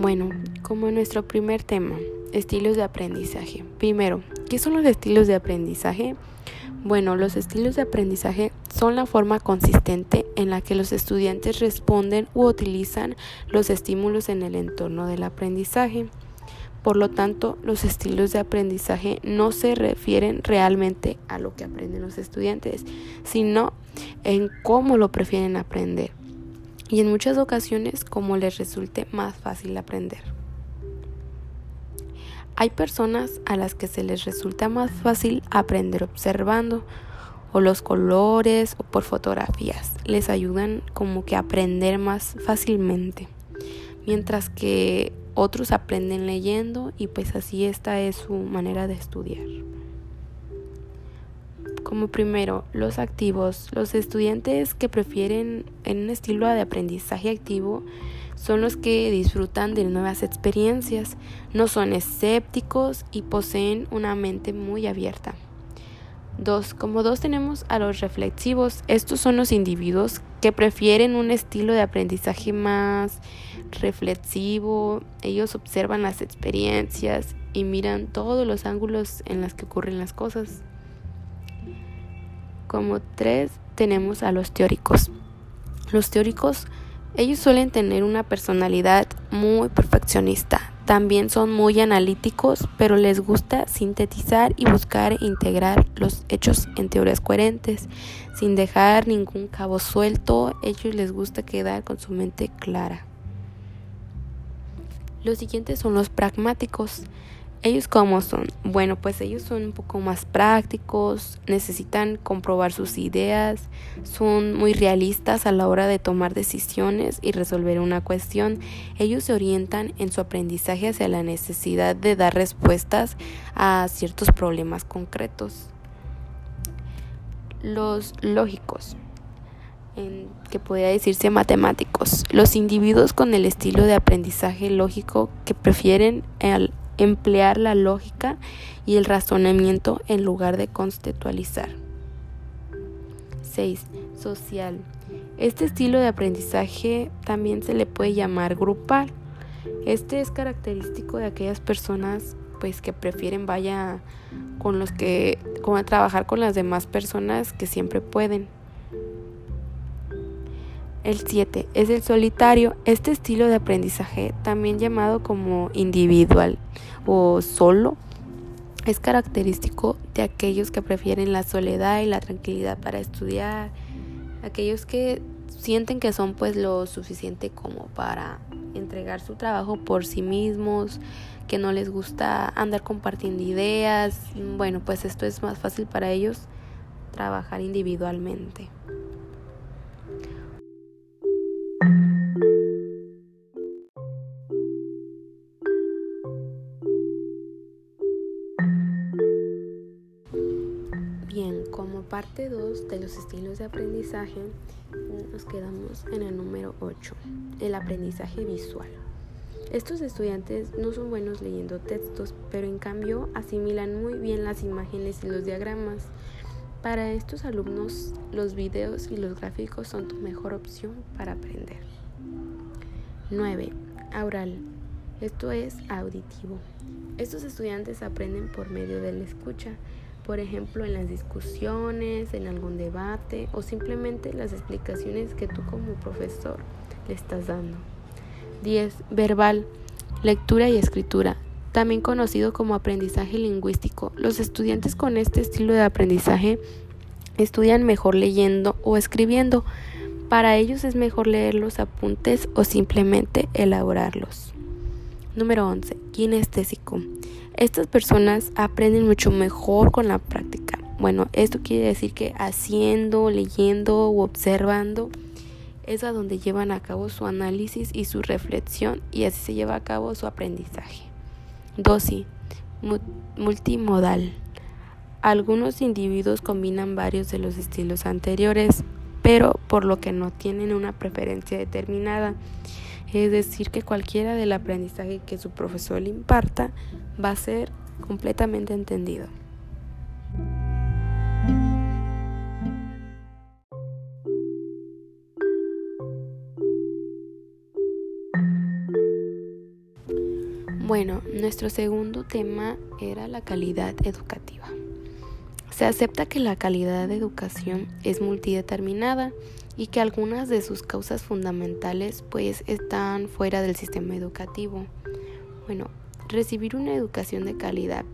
Bueno, como nuestro primer tema, estilos de aprendizaje. Primero, ¿qué son los estilos de aprendizaje? Bueno, los estilos de aprendizaje son la forma consistente en la que los estudiantes responden u utilizan los estímulos en el entorno del aprendizaje. Por lo tanto, los estilos de aprendizaje no se refieren realmente a lo que aprenden los estudiantes, sino en cómo lo prefieren aprender y en muchas ocasiones cómo les resulte más fácil aprender. Hay personas a las que se les resulta más fácil aprender observando o los colores o por fotografías. Les ayudan como que a aprender más fácilmente. Mientras que otros aprenden leyendo y pues así esta es su manera de estudiar. Como primero, los activos. Los estudiantes que prefieren en un estilo de aprendizaje activo son los que disfrutan de nuevas experiencias, no son escépticos y poseen una mente muy abierta. Dos, como dos tenemos a los reflexivos. Estos son los individuos que prefieren un estilo de aprendizaje más reflexivo. Ellos observan las experiencias y miran todos los ángulos en los que ocurren las cosas. Como tres tenemos a los teóricos. Los teóricos ellos suelen tener una personalidad muy perfeccionista. También son muy analíticos, pero les gusta sintetizar y buscar integrar los hechos en teorías coherentes, sin dejar ningún cabo suelto. Ellos les gusta quedar con su mente clara. Los siguientes son los pragmáticos. ¿Ellos cómo son? Bueno, pues ellos son un poco más prácticos, necesitan comprobar sus ideas, son muy realistas a la hora de tomar decisiones y resolver una cuestión. Ellos se orientan en su aprendizaje hacia la necesidad de dar respuestas a ciertos problemas concretos. Los lógicos que podría decirse matemáticos. Los individuos con el estilo de aprendizaje lógico que prefieren el emplear la lógica y el razonamiento en lugar de conceptualizar. 6. Social. Este estilo de aprendizaje también se le puede llamar grupal. Este es característico de aquellas personas pues que prefieren vaya con los que a trabajar con las demás personas que siempre pueden. El 7 es el solitario. Este estilo de aprendizaje, también llamado como individual o solo, es característico de aquellos que prefieren la soledad y la tranquilidad para estudiar, aquellos que sienten que son pues lo suficiente como para entregar su trabajo por sí mismos, que no les gusta andar compartiendo ideas, bueno, pues esto es más fácil para ellos trabajar individualmente. Parte 2 de los estilos de aprendizaje, nos quedamos en el número 8, el aprendizaje visual. Estos estudiantes no son buenos leyendo textos, pero en cambio asimilan muy bien las imágenes y los diagramas. Para estos alumnos, los videos y los gráficos son tu mejor opción para aprender. 9. Aural. Esto es auditivo. Estos estudiantes aprenden por medio de la escucha por ejemplo en las discusiones, en algún debate o simplemente las explicaciones que tú como profesor le estás dando. 10. Verbal, lectura y escritura, también conocido como aprendizaje lingüístico. Los estudiantes con este estilo de aprendizaje estudian mejor leyendo o escribiendo. Para ellos es mejor leer los apuntes o simplemente elaborarlos. Número 11. Kinestésico. Estas personas aprenden mucho mejor con la práctica. Bueno, esto quiere decir que haciendo, leyendo o observando es a donde llevan a cabo su análisis y su reflexión y así se lleva a cabo su aprendizaje. 12. Multimodal. Algunos individuos combinan varios de los estilos anteriores, pero por lo que no tienen una preferencia determinada es decir, que cualquiera del aprendizaje que su profesor le imparta va a ser completamente entendido. Bueno, nuestro segundo tema era la calidad educativa. Se acepta que la calidad de educación es multideterminada y que algunas de sus causas fundamentales pues están fuera del sistema educativo. Bueno, recibir una educación de calidad.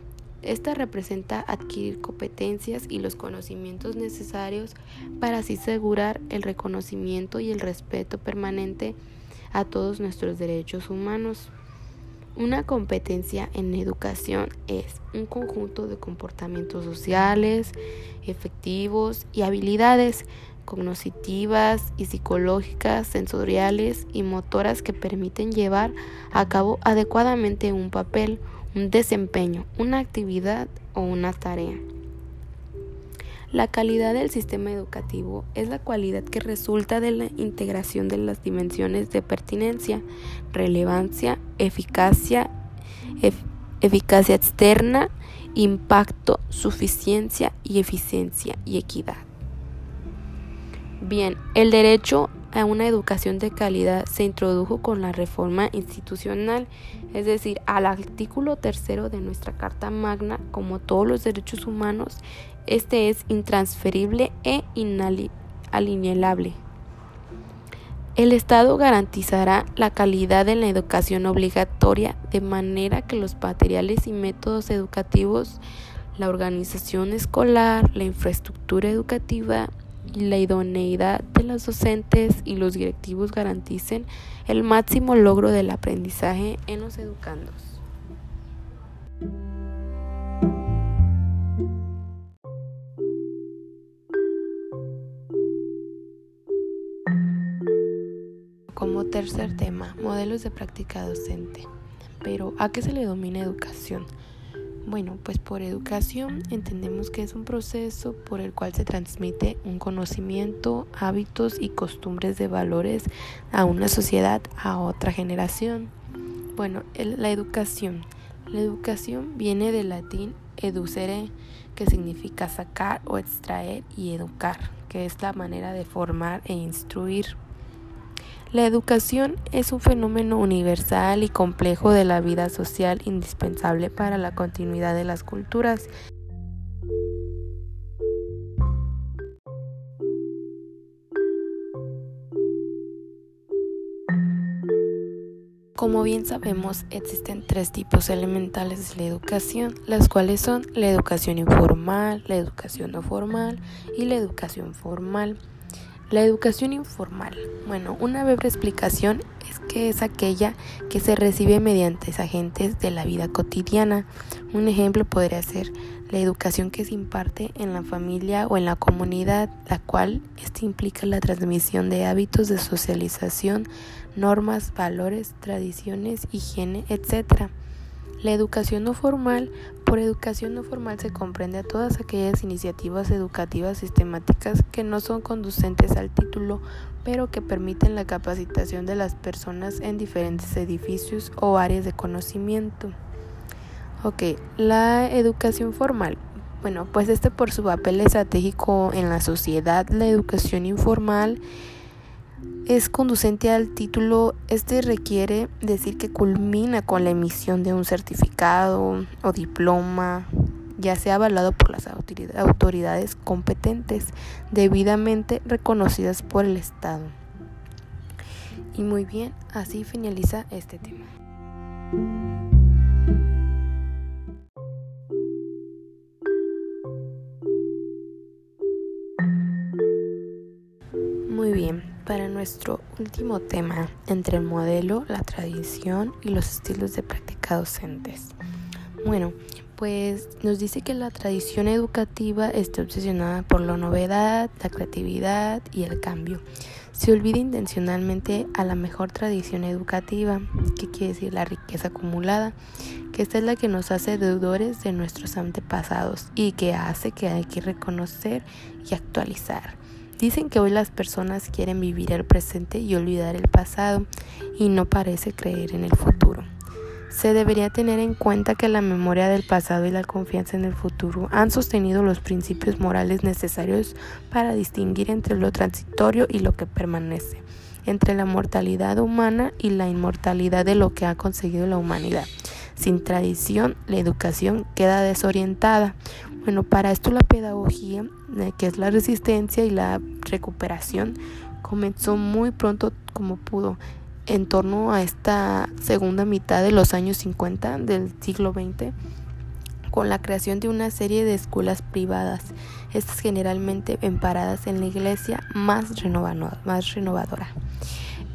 Esta representa adquirir competencias y los conocimientos necesarios para así asegurar el reconocimiento y el respeto permanente a todos nuestros derechos humanos. Una competencia en educación es un conjunto de comportamientos sociales, efectivos y habilidades cognitivas y psicológicas, sensoriales y motoras que permiten llevar a cabo adecuadamente un papel, un desempeño, una actividad o una tarea. La calidad del sistema educativo es la cualidad que resulta de la integración de las dimensiones de pertinencia, relevancia, eficacia, eficacia externa, impacto, suficiencia y eficiencia y equidad. Bien, el derecho a una educación de calidad se introdujo con la reforma institucional, es decir, al artículo tercero de nuestra Carta Magna, como todos los derechos humanos, este es intransferible e inalienable. El Estado garantizará la calidad de la educación obligatoria de manera que los materiales y métodos educativos, la organización escolar, la infraestructura educativa y la idoneidad de los docentes y los directivos garanticen el máximo logro del aprendizaje en los educandos. Como tercer tema, modelos de práctica docente. Pero, ¿a qué se le domina educación? Bueno, pues por educación entendemos que es un proceso por el cual se transmite un conocimiento, hábitos y costumbres de valores a una sociedad, a otra generación. Bueno, la educación. La educación viene del latín educere, que significa sacar o extraer, y educar, que es la manera de formar e instruir. La educación es un fenómeno universal y complejo de la vida social indispensable para la continuidad de las culturas. Como bien sabemos, existen tres tipos elementales de la educación, las cuales son la educación informal, la educación no formal y la educación formal. La educación informal. Bueno, una breve explicación es que es aquella que se recibe mediante agentes de la vida cotidiana. Un ejemplo podría ser la educación que se imparte en la familia o en la comunidad, la cual este implica la transmisión de hábitos de socialización, normas, valores, tradiciones, higiene, etc. La educación no formal, por educación no formal se comprende a todas aquellas iniciativas educativas sistemáticas que no son conducentes al título, pero que permiten la capacitación de las personas en diferentes edificios o áreas de conocimiento. Ok, la educación formal. Bueno, pues este por su papel estratégico en la sociedad, la educación informal es conducente al título, este requiere decir que culmina con la emisión de un certificado o diploma, ya sea avalado por las autoridades competentes, debidamente reconocidas por el Estado. Y muy bien, así finaliza este tema. Para nuestro último tema, entre el modelo, la tradición y los estilos de práctica docentes. Bueno, pues nos dice que la tradición educativa está obsesionada por la novedad, la creatividad y el cambio. Se olvida intencionalmente a la mejor tradición educativa, que quiere decir la riqueza acumulada, que esta es la que nos hace deudores de nuestros antepasados y que hace que hay que reconocer y actualizar. Dicen que hoy las personas quieren vivir el presente y olvidar el pasado y no parece creer en el futuro. Se debería tener en cuenta que la memoria del pasado y la confianza en el futuro han sostenido los principios morales necesarios para distinguir entre lo transitorio y lo que permanece, entre la mortalidad humana y la inmortalidad de lo que ha conseguido la humanidad. Sin tradición, la educación queda desorientada. Bueno, para esto la pedagogía, eh, que es la resistencia y la recuperación, comenzó muy pronto como pudo en torno a esta segunda mitad de los años 50 del siglo XX con la creación de una serie de escuelas privadas, estas generalmente emparadas en la iglesia más, más renovadora.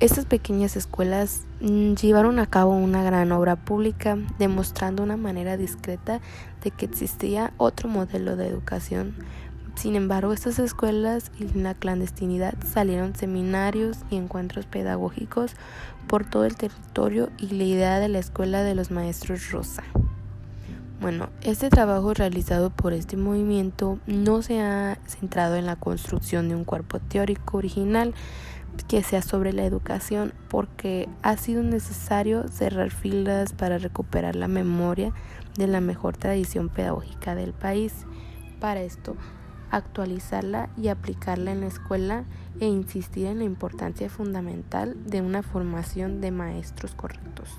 Estas pequeñas escuelas mm, llevaron a cabo una gran obra pública, demostrando una manera discreta de que existía otro modelo de educación. Sin embargo, estas escuelas y la clandestinidad salieron seminarios y encuentros pedagógicos por todo el territorio y la idea de la escuela de los maestros Rosa. Bueno, este trabajo realizado por este movimiento no se ha centrado en la construcción de un cuerpo teórico original que sea sobre la educación porque ha sido necesario cerrar filas para recuperar la memoria de la mejor tradición pedagógica del país. Para esto, actualizarla y aplicarla en la escuela e insistir en la importancia fundamental de una formación de maestros correctos.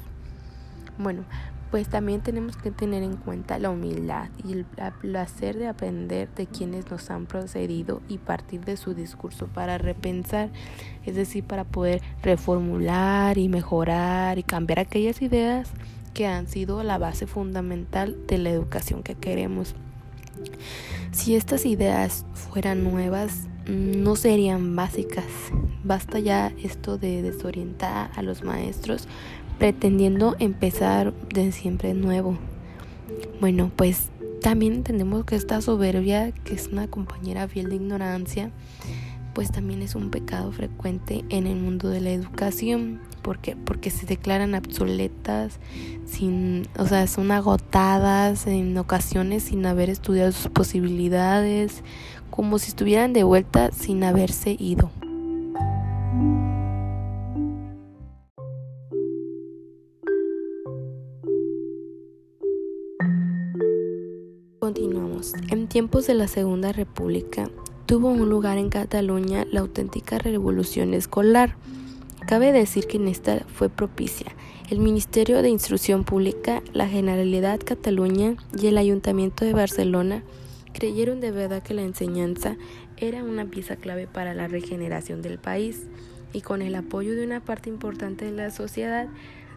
Bueno, pues también tenemos que tener en cuenta la humildad y el placer de aprender de quienes nos han procedido y partir de su discurso para repensar, es decir, para poder reformular y mejorar y cambiar aquellas ideas que han sido la base fundamental de la educación que queremos. Si estas ideas fueran nuevas, no serían básicas. Basta ya esto de desorientar a los maestros pretendiendo empezar de siempre nuevo. Bueno, pues también entendemos que esta soberbia, que es una compañera fiel de ignorancia, pues también es un pecado frecuente en el mundo de la educación. ¿Por Porque se declaran obsoletas, sin, o sea, son agotadas en ocasiones sin haber estudiado sus posibilidades, como si estuvieran de vuelta sin haberse ido. En tiempos de la Segunda República tuvo un lugar en Cataluña la auténtica revolución escolar. Cabe decir que en esta fue propicia el Ministerio de Instrucción Pública, la Generalidad Cataluña y el Ayuntamiento de Barcelona creyeron de verdad que la enseñanza era una pieza clave para la regeneración del país y con el apoyo de una parte importante de la sociedad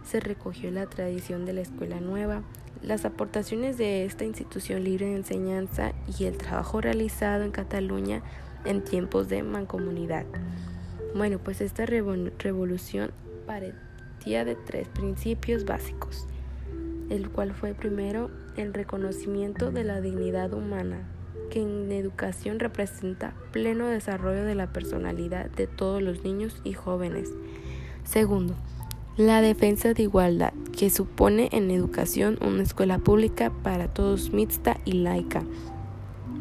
se recogió la tradición de la escuela nueva las aportaciones de esta institución libre de enseñanza y el trabajo realizado en Cataluña en tiempos de mancomunidad. Bueno, pues esta revolución partía de tres principios básicos, el cual fue primero el reconocimiento de la dignidad humana, que en educación representa pleno desarrollo de la personalidad de todos los niños y jóvenes. Segundo, la defensa de igualdad, que supone en educación una escuela pública para todos mixta y laica.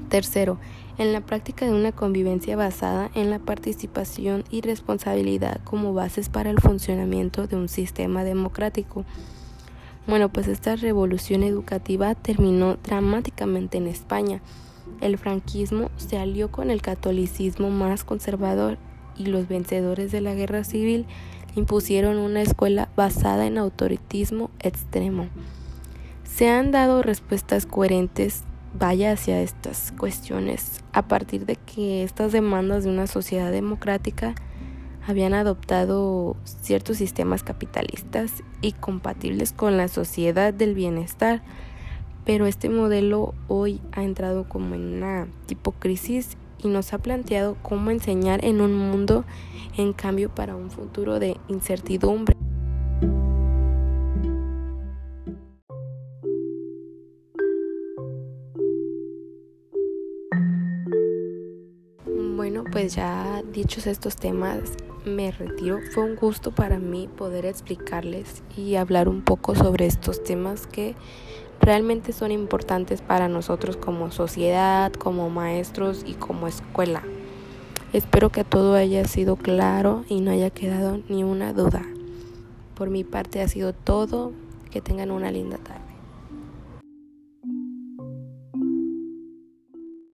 Tercero, en la práctica de una convivencia basada en la participación y responsabilidad como bases para el funcionamiento de un sistema democrático. Bueno, pues esta revolución educativa terminó dramáticamente en España. El franquismo se alió con el catolicismo más conservador y los vencedores de la guerra civil impusieron una escuela basada en autoritismo extremo. Se han dado respuestas coherentes, vaya hacia estas cuestiones, a partir de que estas demandas de una sociedad democrática habían adoptado ciertos sistemas capitalistas y compatibles con la sociedad del bienestar, pero este modelo hoy ha entrado como en una tipo crisis y nos ha planteado cómo enseñar en un mundo en cambio para un futuro de incertidumbre. Bueno, pues ya dichos estos temas, me retiro. Fue un gusto para mí poder explicarles y hablar un poco sobre estos temas que realmente son importantes para nosotros como sociedad, como maestros y como escuela. Espero que todo haya sido claro y no haya quedado ni una duda. Por mi parte ha sido todo. Que tengan una linda tarde.